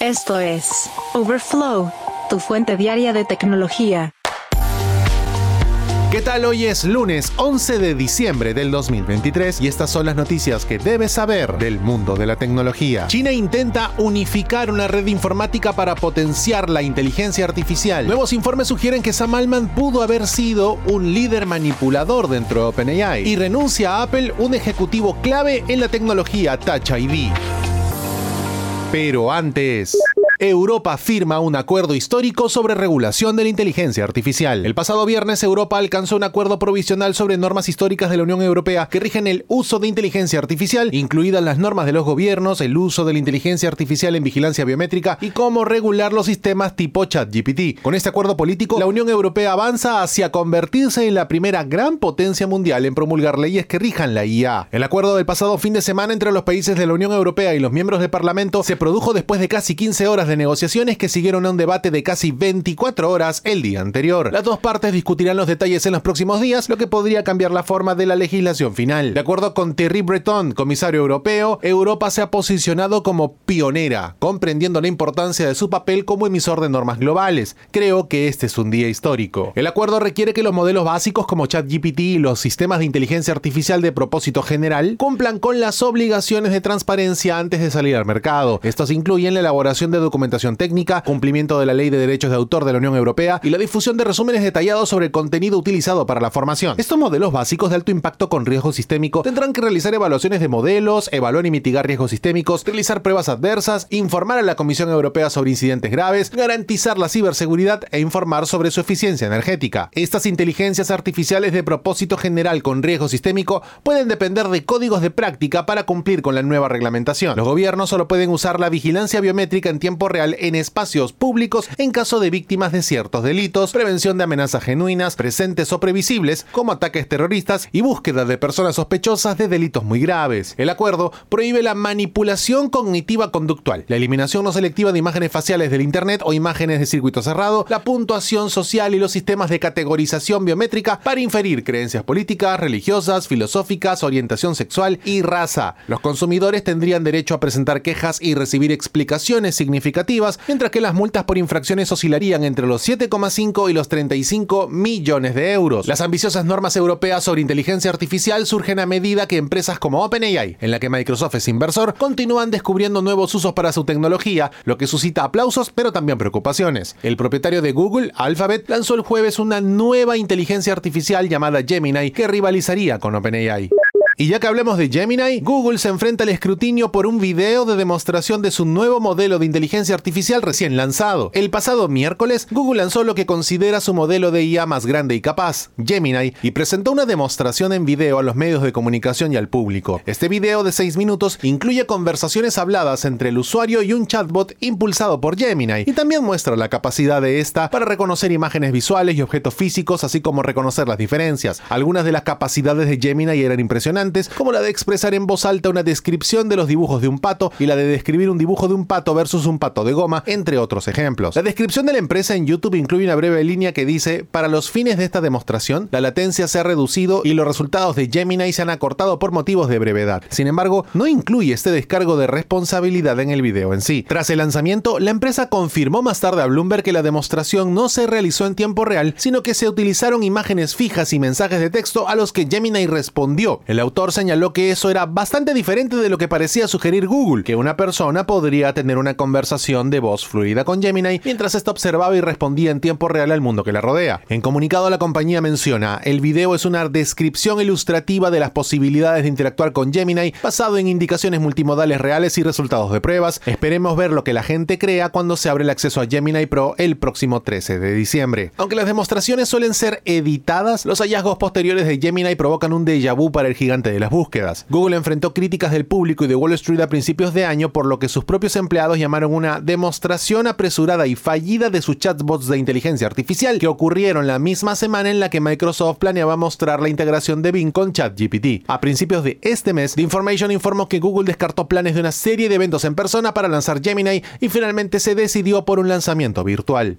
Esto es Overflow, tu fuente diaria de tecnología. ¿Qué tal? Hoy es lunes 11 de diciembre del 2023 y estas son las noticias que debes saber del mundo de la tecnología. China intenta unificar una red informática para potenciar la inteligencia artificial. Nuevos informes sugieren que Sam Altman pudo haber sido un líder manipulador dentro de OpenAI y renuncia a Apple un ejecutivo clave en la tecnología Touch ID. Pero antes... Europa firma un acuerdo histórico sobre regulación de la inteligencia artificial. El pasado viernes Europa alcanzó un acuerdo provisional sobre normas históricas de la Unión Europea que rigen el uso de inteligencia artificial, incluidas las normas de los gobiernos, el uso de la inteligencia artificial en vigilancia biométrica y cómo regular los sistemas tipo ChatGPT. Con este acuerdo político, la Unión Europea avanza hacia convertirse en la primera gran potencia mundial en promulgar leyes que rijan la IA. El acuerdo del pasado fin de semana entre los países de la Unión Europea y los miembros del Parlamento se produjo después de casi 15 horas de negociaciones que siguieron a un debate de casi 24 horas el día anterior. Las dos partes discutirán los detalles en los próximos días, lo que podría cambiar la forma de la legislación final. De acuerdo con Thierry Breton, comisario europeo, Europa se ha posicionado como pionera, comprendiendo la importancia de su papel como emisor de normas globales. Creo que este es un día histórico. El acuerdo requiere que los modelos básicos como ChatGPT y los sistemas de inteligencia artificial de propósito general cumplan con las obligaciones de transparencia antes de salir al mercado. Estos incluyen la elaboración de documentos documentación técnica, cumplimiento de la ley de derechos de autor de la Unión Europea y la difusión de resúmenes detallados sobre el contenido utilizado para la formación. Estos modelos básicos de alto impacto con riesgo sistémico tendrán que realizar evaluaciones de modelos, evaluar y mitigar riesgos sistémicos, realizar pruebas adversas, informar a la Comisión Europea sobre incidentes graves, garantizar la ciberseguridad e informar sobre su eficiencia energética. Estas inteligencias artificiales de propósito general con riesgo sistémico pueden depender de códigos de práctica para cumplir con la nueva reglamentación. Los gobiernos solo pueden usar la vigilancia biométrica en tiempo real en espacios públicos en caso de víctimas de ciertos delitos, prevención de amenazas genuinas, presentes o previsibles, como ataques terroristas y búsqueda de personas sospechosas de delitos muy graves. El acuerdo prohíbe la manipulación cognitiva conductual, la eliminación no selectiva de imágenes faciales del Internet o imágenes de circuito cerrado, la puntuación social y los sistemas de categorización biométrica para inferir creencias políticas, religiosas, filosóficas, orientación sexual y raza. Los consumidores tendrían derecho a presentar quejas y recibir explicaciones significativas mientras que las multas por infracciones oscilarían entre los 7,5 y los 35 millones de euros. Las ambiciosas normas europeas sobre inteligencia artificial surgen a medida que empresas como OpenAI, en la que Microsoft es inversor, continúan descubriendo nuevos usos para su tecnología, lo que suscita aplausos pero también preocupaciones. El propietario de Google, Alphabet, lanzó el jueves una nueva inteligencia artificial llamada Gemini que rivalizaría con OpenAI. Y ya que hablemos de Gemini, Google se enfrenta al escrutinio por un video de demostración de su nuevo modelo de inteligencia artificial recién lanzado. El pasado miércoles, Google lanzó lo que considera su modelo de IA más grande y capaz, Gemini, y presentó una demostración en video a los medios de comunicación y al público. Este video de 6 minutos incluye conversaciones habladas entre el usuario y un chatbot impulsado por Gemini, y también muestra la capacidad de esta para reconocer imágenes visuales y objetos físicos, así como reconocer las diferencias. Algunas de las capacidades de Gemini eran impresionantes como la de expresar en voz alta una descripción de los dibujos de un pato y la de describir un dibujo de un pato versus un pato de goma, entre otros ejemplos. La descripción de la empresa en YouTube incluye una breve línea que dice, para los fines de esta demostración, la latencia se ha reducido y los resultados de Gemini se han acortado por motivos de brevedad. Sin embargo, no incluye este descargo de responsabilidad en el video en sí. Tras el lanzamiento, la empresa confirmó más tarde a Bloomberg que la demostración no se realizó en tiempo real, sino que se utilizaron imágenes fijas y mensajes de texto a los que Gemini respondió. El autor señaló que eso era bastante diferente de lo que parecía sugerir Google, que una persona podría tener una conversación de voz fluida con Gemini mientras ésta observaba y respondía en tiempo real al mundo que la rodea. En comunicado la compañía menciona, el video es una descripción ilustrativa de las posibilidades de interactuar con Gemini basado en indicaciones multimodales reales y resultados de pruebas. Esperemos ver lo que la gente crea cuando se abre el acceso a Gemini Pro el próximo 13 de diciembre. Aunque las demostraciones suelen ser editadas, los hallazgos posteriores de Gemini provocan un déjà vu para el gigante de las búsquedas. Google enfrentó críticas del público y de Wall Street a principios de año, por lo que sus propios empleados llamaron una demostración apresurada y fallida de sus chatbots de inteligencia artificial, que ocurrieron la misma semana en la que Microsoft planeaba mostrar la integración de Bing con ChatGPT. A principios de este mes, The Information informó que Google descartó planes de una serie de eventos en persona para lanzar Gemini y finalmente se decidió por un lanzamiento virtual.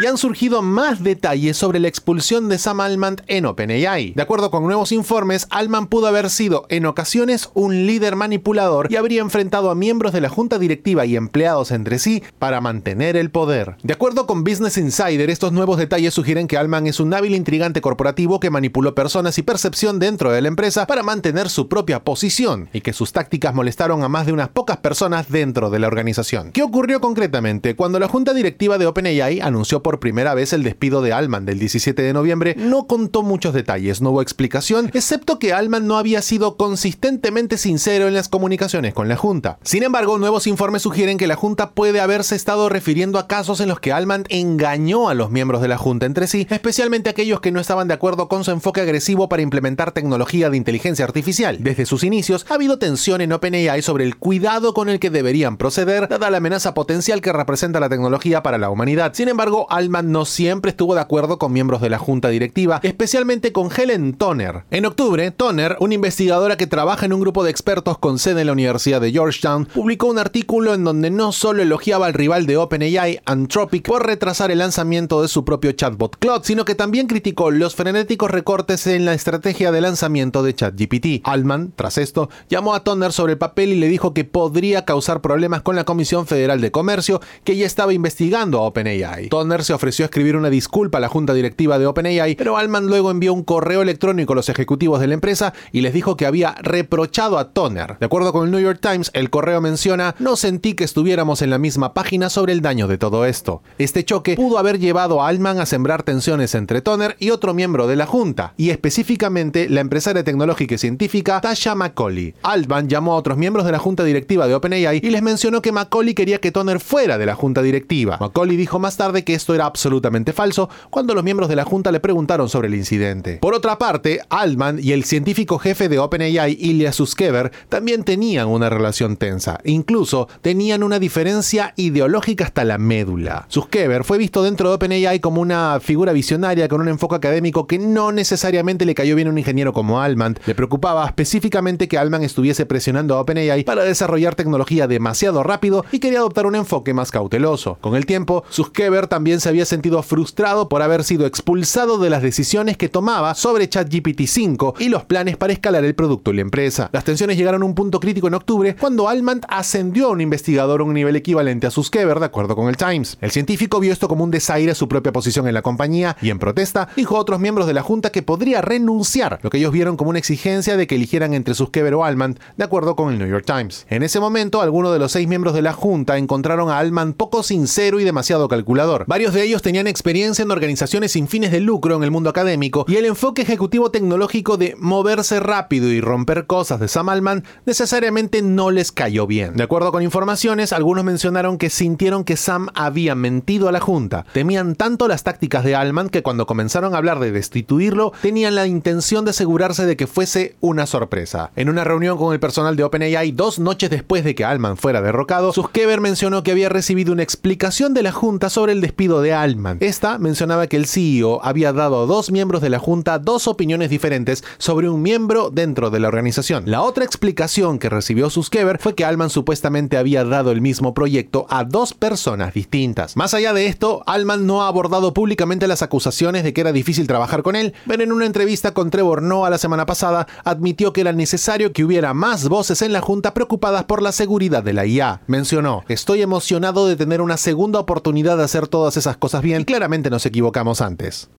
Y han surgido más detalles sobre la expulsión de Sam Altman en OpenAI. De acuerdo con nuevos informes, Altman pudo haber sido en ocasiones un líder manipulador y habría enfrentado a miembros de la junta directiva y empleados entre sí para mantener el poder. De acuerdo con Business Insider, estos nuevos detalles sugieren que Altman es un hábil intrigante corporativo que manipuló personas y percepción dentro de la empresa para mantener su propia posición y que sus tácticas molestaron a más de unas pocas personas dentro de la organización. ¿Qué ocurrió concretamente? Cuando la junta directiva de OpenAI anunció por primera vez el despido de Altman del 17 de noviembre, no contó muchos detalles, no hubo explicación, excepto que Altman no había sido consistentemente sincero en las comunicaciones con la junta. Sin embargo, nuevos informes sugieren que la junta puede haberse estado refiriendo a casos en los que Altman engañó a los miembros de la junta entre sí, especialmente aquellos que no estaban de acuerdo con su enfoque agresivo para implementar tecnología de inteligencia artificial. Desde sus inicios ha habido tensión en OpenAI sobre el cuidado con el que deberían proceder, dada la amenaza potencial que representa la tecnología para la humanidad. Sin embargo, Altman no siempre estuvo de acuerdo con miembros de la junta directiva, especialmente con Helen Toner. En octubre, Toner, una investigadora que trabaja en un grupo de expertos con sede en la Universidad de Georgetown, publicó un artículo en donde no solo elogiaba al rival de OpenAI, Anthropic, por retrasar el lanzamiento de su propio chatbot Claude, sino que también criticó los frenéticos recortes en la estrategia de lanzamiento de ChatGPT. Altman, tras esto, llamó a Toner sobre el papel y le dijo que podría causar problemas con la Comisión Federal de Comercio, que ya estaba investigando a OpenAI. Se ofreció a escribir una disculpa a la junta directiva de OpenAI, pero Altman luego envió un correo electrónico a los ejecutivos de la empresa y les dijo que había reprochado a Toner. De acuerdo con el New York Times, el correo menciona, no sentí que estuviéramos en la misma página sobre el daño de todo esto. Este choque pudo haber llevado a Altman a sembrar tensiones entre Toner y otro miembro de la junta, y específicamente la empresaria tecnológica y científica Tasha McCauley. Altman llamó a otros miembros de la junta directiva de OpenAI y les mencionó que McCauley quería que Toner fuera de la junta directiva. McCauley dijo más tarde que esto era absolutamente falso cuando los miembros de la junta le preguntaron sobre el incidente. Por otra parte, Altman y el científico jefe de OpenAI, Ilya Suskever, también tenían una relación tensa. Incluso tenían una diferencia ideológica hasta la médula. Suskever fue visto dentro de OpenAI como una figura visionaria con un enfoque académico que no necesariamente le cayó bien a un ingeniero como Altman. Le preocupaba específicamente que Altman estuviese presionando a OpenAI para desarrollar tecnología demasiado rápido y quería adoptar un enfoque más cauteloso. Con el tiempo, Suskever también se había sentido frustrado por haber sido expulsado de las decisiones que tomaba sobre ChatGPT 5 y los planes para escalar el producto y la empresa. Las tensiones llegaron a un punto crítico en octubre cuando Altman ascendió a un investigador a un nivel equivalente a Suskever, de acuerdo con el Times. El científico vio esto como un desaire a su propia posición en la compañía y en protesta dijo a otros miembros de la junta que podría renunciar, lo que ellos vieron como una exigencia de que eligieran entre Suskever o Altman, de acuerdo con el New York Times. En ese momento, algunos de los seis miembros de la junta encontraron a Altman poco sincero y demasiado calculador. De ellos tenían experiencia en organizaciones sin fines de lucro en el mundo académico y el enfoque ejecutivo tecnológico de moverse rápido y romper cosas de Sam Altman necesariamente no les cayó bien. De acuerdo con informaciones, algunos mencionaron que sintieron que Sam había mentido a la junta. Temían tanto las tácticas de Altman que cuando comenzaron a hablar de destituirlo, tenían la intención de asegurarse de que fuese una sorpresa. En una reunión con el personal de OpenAI dos noches después de que Altman fuera derrocado, Suskever mencionó que había recibido una explicación de la junta sobre el despido de Altman. Esta mencionaba que el CEO había dado a dos miembros de la junta dos opiniones diferentes sobre un miembro dentro de la organización. La otra explicación que recibió Suskever fue que Altman supuestamente había dado el mismo proyecto a dos personas distintas. Más allá de esto, Altman no ha abordado públicamente las acusaciones de que era difícil trabajar con él, pero en una entrevista con Trevor Noah la semana pasada admitió que era necesario que hubiera más voces en la junta preocupadas por la seguridad de la IA. Mencionó, estoy emocionado de tener una segunda oportunidad de hacer todas esas cosas bien claramente nos equivocamos antes.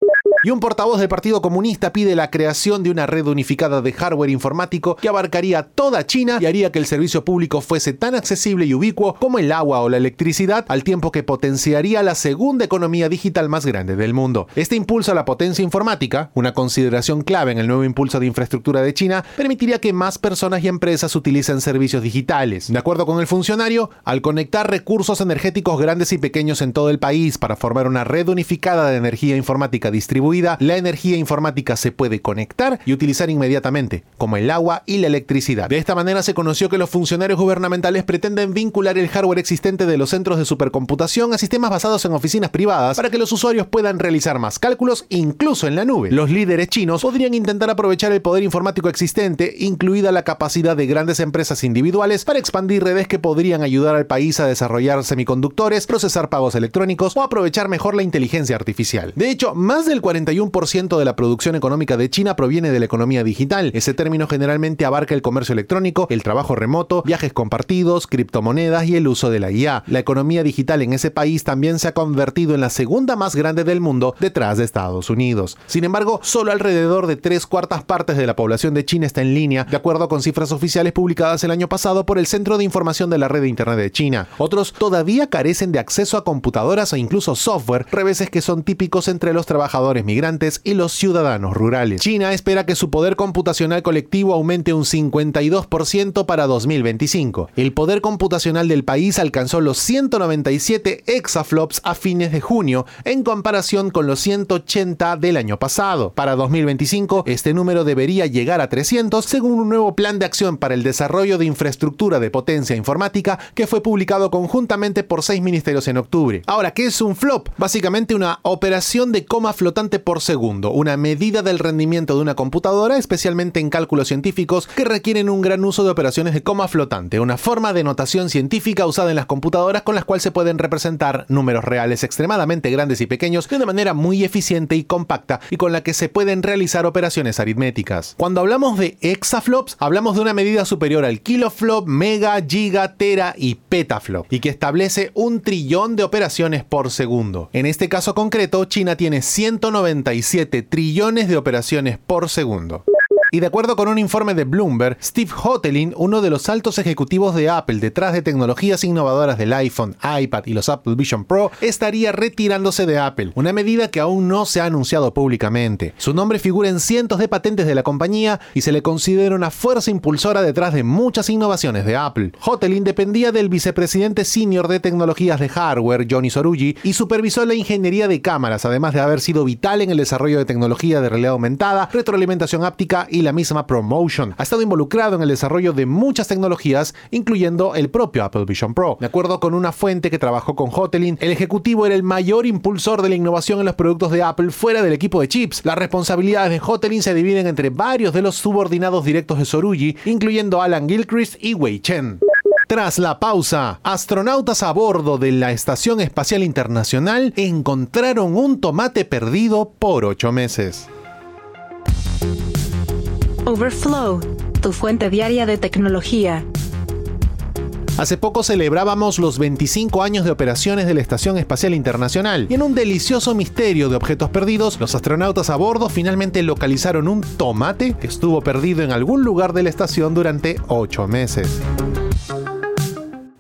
Y un portavoz del Partido Comunista pide la creación de una red unificada de hardware informático que abarcaría toda China y haría que el servicio público fuese tan accesible y ubicuo como el agua o la electricidad, al tiempo que potenciaría la segunda economía digital más grande del mundo. Este impulso a la potencia informática, una consideración clave en el nuevo impulso de infraestructura de China, permitiría que más personas y empresas utilicen servicios digitales. De acuerdo con el funcionario, al conectar recursos energéticos grandes y pequeños en todo el país para formar una red unificada de energía informática distribuida, la energía informática se puede conectar y utilizar inmediatamente, como el agua y la electricidad. De esta manera se conoció que los funcionarios gubernamentales pretenden vincular el hardware existente de los centros de supercomputación a sistemas basados en oficinas privadas para que los usuarios puedan realizar más cálculos incluso en la nube. Los líderes chinos podrían intentar aprovechar el poder informático existente, incluida la capacidad de grandes empresas individuales, para expandir redes que podrían ayudar al país a desarrollar semiconductores, procesar pagos electrónicos o aprovechar mejor la inteligencia artificial. De hecho, más del 41% de la producción económica de China proviene de la economía digital. Ese término generalmente abarca el comercio electrónico, el trabajo remoto, viajes compartidos, criptomonedas y el uso de la IA. La economía digital en ese país también se ha convertido en la segunda más grande del mundo detrás de Estados Unidos. Sin embargo, solo alrededor de tres cuartas partes de la población de China está en línea, de acuerdo con cifras oficiales publicadas el año pasado por el Centro de Información de la Red de Internet de China. Otros todavía carecen de acceso a computadoras o incluso software, reveses que son típicos entre los trabajadores migrantes y los ciudadanos rurales. China espera que su poder computacional colectivo aumente un 52% para 2025. El poder computacional del país alcanzó los 197 exaflops a fines de junio, en comparación con los 180 del año pasado. Para 2025, este número debería llegar a 300 según un nuevo plan de acción para el desarrollo de infraestructura de potencia informática que fue publicado conjuntamente por seis ministerios en octubre. Ahora, ¿qué es un flop? Básicamente una operación de coma flotante por segundo, una medida del rendimiento de una computadora, especialmente en cálculos científicos que requieren un gran uso de operaciones de coma flotante, una forma de notación científica usada en las computadoras con las cuales se pueden representar números reales extremadamente grandes y pequeños de una manera muy eficiente y compacta y con la que se pueden realizar operaciones aritméticas. Cuando hablamos de exaflops, hablamos de una medida superior al kiloflop, mega, giga, tera y petaflop, y que establece un trillón de operaciones por segundo. En este caso concreto, China tiene 197 trillones de operaciones por segundo. Y de acuerdo con un informe de Bloomberg, Steve Hotelin, uno de los altos ejecutivos de Apple detrás de tecnologías innovadoras del iPhone, iPad y los Apple Vision Pro, estaría retirándose de Apple, una medida que aún no se ha anunciado públicamente. Su nombre figura en cientos de patentes de la compañía y se le considera una fuerza impulsora detrás de muchas innovaciones de Apple. Hotelin dependía del vicepresidente senior de tecnologías de hardware, Johnny Sorugi, y supervisó la ingeniería de cámaras, además de haber sido vital en el desarrollo de tecnología de realidad aumentada, retroalimentación áptica y la misma Promotion. Ha estado involucrado en el desarrollo de muchas tecnologías, incluyendo el propio Apple Vision Pro. De acuerdo con una fuente que trabajó con Hotelin, el ejecutivo era el mayor impulsor de la innovación en los productos de Apple fuera del equipo de chips. Las responsabilidades de Hotelin se dividen entre varios de los subordinados directos de Sorugi, incluyendo Alan Gilchrist y Wei Chen. Tras la pausa, astronautas a bordo de la Estación Espacial Internacional encontraron un tomate perdido por ocho meses. Overflow, tu fuente diaria de tecnología. Hace poco celebrábamos los 25 años de operaciones de la Estación Espacial Internacional y en un delicioso misterio de objetos perdidos, los astronautas a bordo finalmente localizaron un tomate que estuvo perdido en algún lugar de la estación durante 8 meses.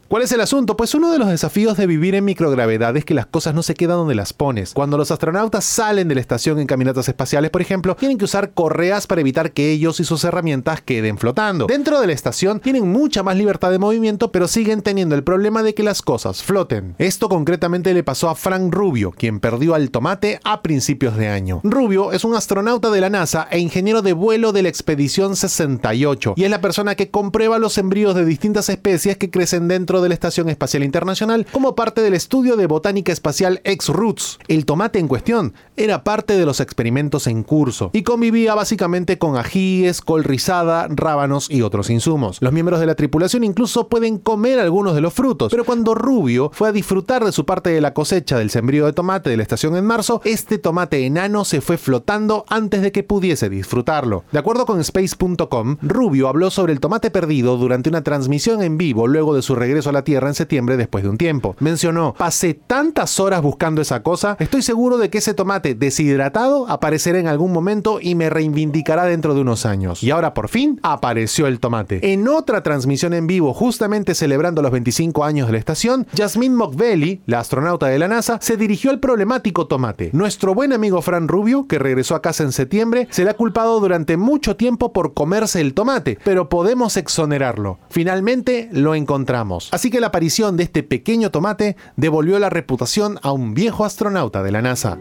¿Cuál es el asunto? Pues uno de los desafíos de vivir en microgravedad es que las cosas no se quedan donde las pones. Cuando los astronautas salen de la estación en caminatas espaciales, por ejemplo, tienen que usar correas para evitar que ellos y sus herramientas queden flotando. Dentro de la estación tienen mucha más libertad de movimiento, pero siguen teniendo el problema de que las cosas floten. Esto concretamente le pasó a Frank Rubio, quien perdió al tomate a principios de año. Rubio es un astronauta de la NASA e ingeniero de vuelo de la expedición 68 y es la persona que comprueba los embrios de distintas especies que crecen dentro de la Estación Espacial Internacional como parte del estudio de botánica espacial X-Roots. El tomate en cuestión era parte de los experimentos en curso y convivía básicamente con ajíes, col rizada, rábanos y otros insumos. Los miembros de la tripulación incluso pueden comer algunos de los frutos, pero cuando Rubio fue a disfrutar de su parte de la cosecha del sembrío de tomate de la estación en marzo, este tomate enano se fue flotando antes de que pudiese disfrutarlo. De acuerdo con space.com, Rubio habló sobre el tomate perdido durante una transmisión en vivo luego de su regreso a la Tierra en septiembre después de un tiempo. Mencionó, pasé tantas horas buscando esa cosa, estoy seguro de que ese tomate deshidratado aparecerá en algún momento y me reivindicará dentro de unos años. Y ahora por fin apareció el tomate. En otra transmisión en vivo, justamente celebrando los 25 años de la estación, Jasmine Mockbelly, la astronauta de la NASA, se dirigió al problemático tomate. Nuestro buen amigo Fran Rubio, que regresó a casa en septiembre, se le ha culpado durante mucho tiempo por comerse el tomate, pero podemos exonerarlo. Finalmente lo encontramos. Así que la aparición de este pequeño tomate devolvió la reputación a un viejo astronauta de la NASA.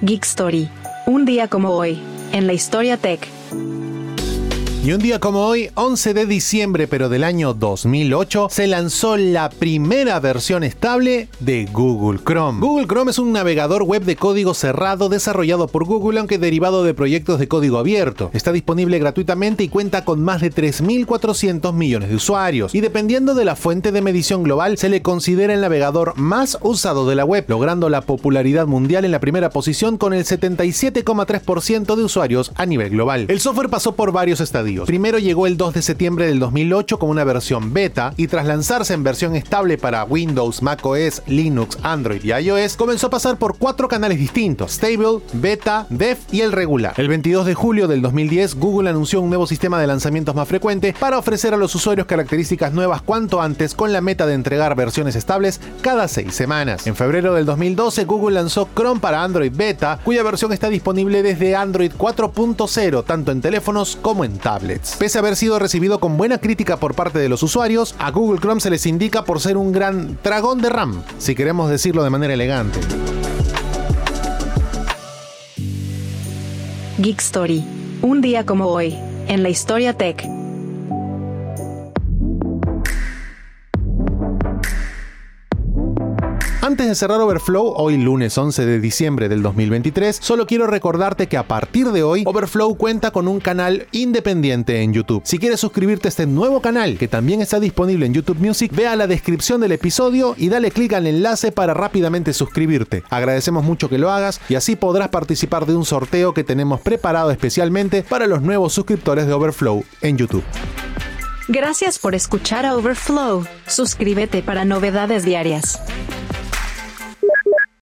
Geek Story. Un día como hoy, en la historia tech. Y un día como hoy, 11 de diciembre pero del año 2008, se lanzó la primera versión estable de Google Chrome. Google Chrome es un navegador web de código cerrado desarrollado por Google aunque derivado de proyectos de código abierto. Está disponible gratuitamente y cuenta con más de 3.400 millones de usuarios. Y dependiendo de la fuente de medición global, se le considera el navegador más usado de la web, logrando la popularidad mundial en la primera posición con el 77,3% de usuarios a nivel global. El software pasó por varios estadios Primero llegó el 2 de septiembre del 2008 como una versión beta y tras lanzarse en versión estable para Windows, macOS, Linux, Android y iOS, comenzó a pasar por cuatro canales distintos: Stable, Beta, Dev y el regular. El 22 de julio del 2010, Google anunció un nuevo sistema de lanzamientos más frecuente para ofrecer a los usuarios características nuevas cuanto antes con la meta de entregar versiones estables cada seis semanas. En febrero del 2012, Google lanzó Chrome para Android Beta, cuya versión está disponible desde Android 4.0 tanto en teléfonos como en tablets. Pese a haber sido recibido con buena crítica por parte de los usuarios, a Google Chrome se les indica por ser un gran dragón de RAM, si queremos decirlo de manera elegante. Geek Story. Un día como hoy, en la historia tech. Antes de cerrar Overflow, hoy lunes 11 de diciembre del 2023, solo quiero recordarte que a partir de hoy, Overflow cuenta con un canal independiente en YouTube. Si quieres suscribirte a este nuevo canal, que también está disponible en YouTube Music, ve a la descripción del episodio y dale clic al enlace para rápidamente suscribirte. Agradecemos mucho que lo hagas y así podrás participar de un sorteo que tenemos preparado especialmente para los nuevos suscriptores de Overflow en YouTube. Gracias por escuchar a Overflow. Suscríbete para novedades diarias.